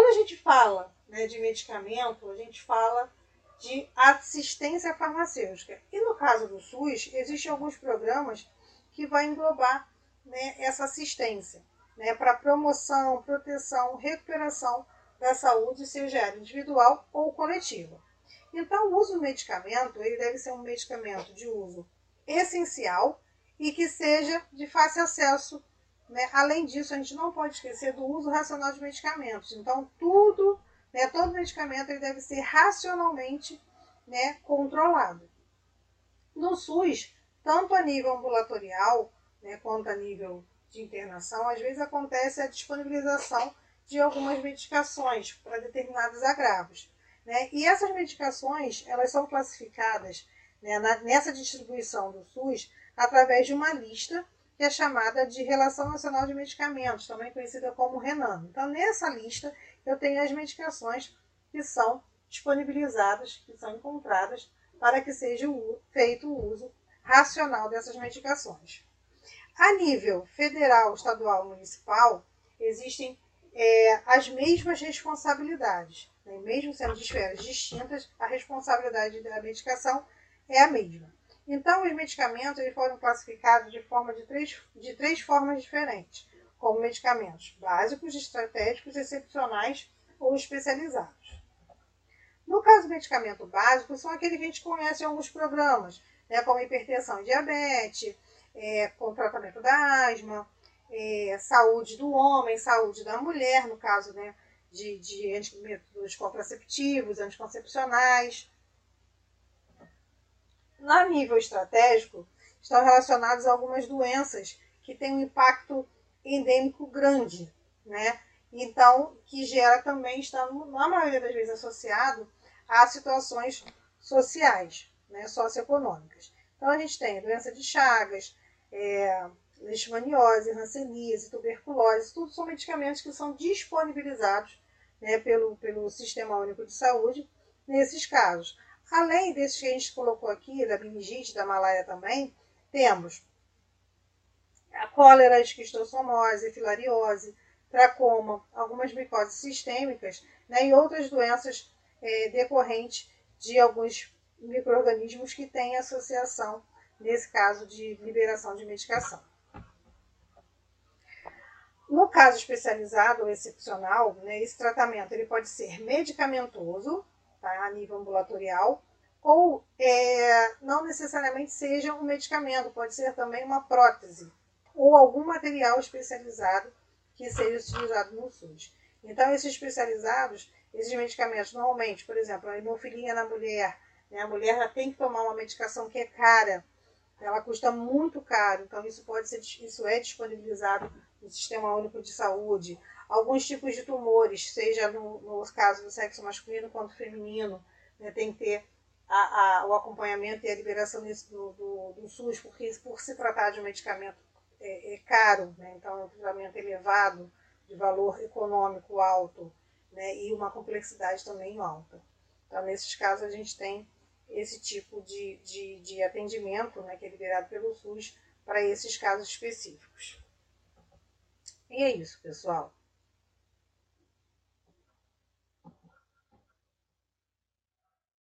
Quando a gente fala né, de medicamento, a gente fala de assistência farmacêutica. E no caso do SUS, existem alguns programas que vão englobar né, essa assistência né, para promoção, proteção, recuperação da saúde, seja individual ou coletiva. Então, o uso do medicamento ele deve ser um medicamento de uso essencial e que seja de fácil acesso. Né? Além disso, a gente não pode esquecer do uso racional de medicamentos. Então, tudo, né, todo medicamento ele deve ser racionalmente né, controlado. No SUS, tanto a nível ambulatorial né, quanto a nível de internação, às vezes acontece a disponibilização de algumas medicações para determinados agravos. Né? E essas medicações elas são classificadas né, na, nessa distribuição do SUS através de uma lista que é chamada de Relação Nacional de Medicamentos, também conhecida como RENAM. Então, nessa lista, eu tenho as medicações que são disponibilizadas, que são encontradas para que seja feito o uso racional dessas medicações. A nível federal, estadual, municipal, existem é, as mesmas responsabilidades. Né? Mesmo sendo de esferas distintas, a responsabilidade da medicação é a mesma. Então, os medicamentos eles foram classificados de, forma de, três, de três formas diferentes, como medicamentos básicos, estratégicos, excepcionais ou especializados. No caso do medicamento básico, são aqueles que a gente conhece em alguns programas, né, como hipertensão e diabetes, é, com tratamento da asma, é, saúde do homem, saúde da mulher, no caso né, de, de métodos contraceptivos, anticoncepcionais. Na nível estratégico, estão relacionados a algumas doenças que têm um impacto endêmico grande, né? Então, que gera também, está na maioria das vezes associado a situações sociais, né, socioeconômicas. Então, a gente tem doença de Chagas, é, leishmaniose, hanseníase, tuberculose, tudo são medicamentos que são disponibilizados né, pelo, pelo Sistema Único de Saúde nesses casos. Além desses que a gente colocou aqui, da meningite, da malária também, temos a cólera, a esquistossomose, filariose, tracoma, algumas micoses sistêmicas né, e outras doenças é, decorrentes de alguns micro-organismos que têm associação nesse caso de liberação de medicação. No caso especializado ou excepcional, né, esse tratamento ele pode ser medicamentoso, tá, a nível ambulatorial, ou é, não necessariamente seja um medicamento, pode ser também uma prótese ou algum material especializado que seja utilizado no SUS. Então, esses especializados, esses medicamentos, normalmente, por exemplo, a hemofilia na mulher, né, a mulher já tem que tomar uma medicação que é cara, ela custa muito caro, então isso pode ser isso é disponibilizado no Sistema Único de Saúde. Alguns tipos de tumores, seja no, no caso do sexo masculino quanto feminino, né, tem que ter a, a, o acompanhamento e a liberação do, do, do, SUS, porque por se tratar de um medicamento é, é caro, né, então é um tratamento elevado, de valor econômico alto, né, e uma complexidade também alta. Então, nesses casos, a gente tem esse tipo de, de, de atendimento, né, que é liberado pelo SUS, para esses casos específicos. E é isso, pessoal.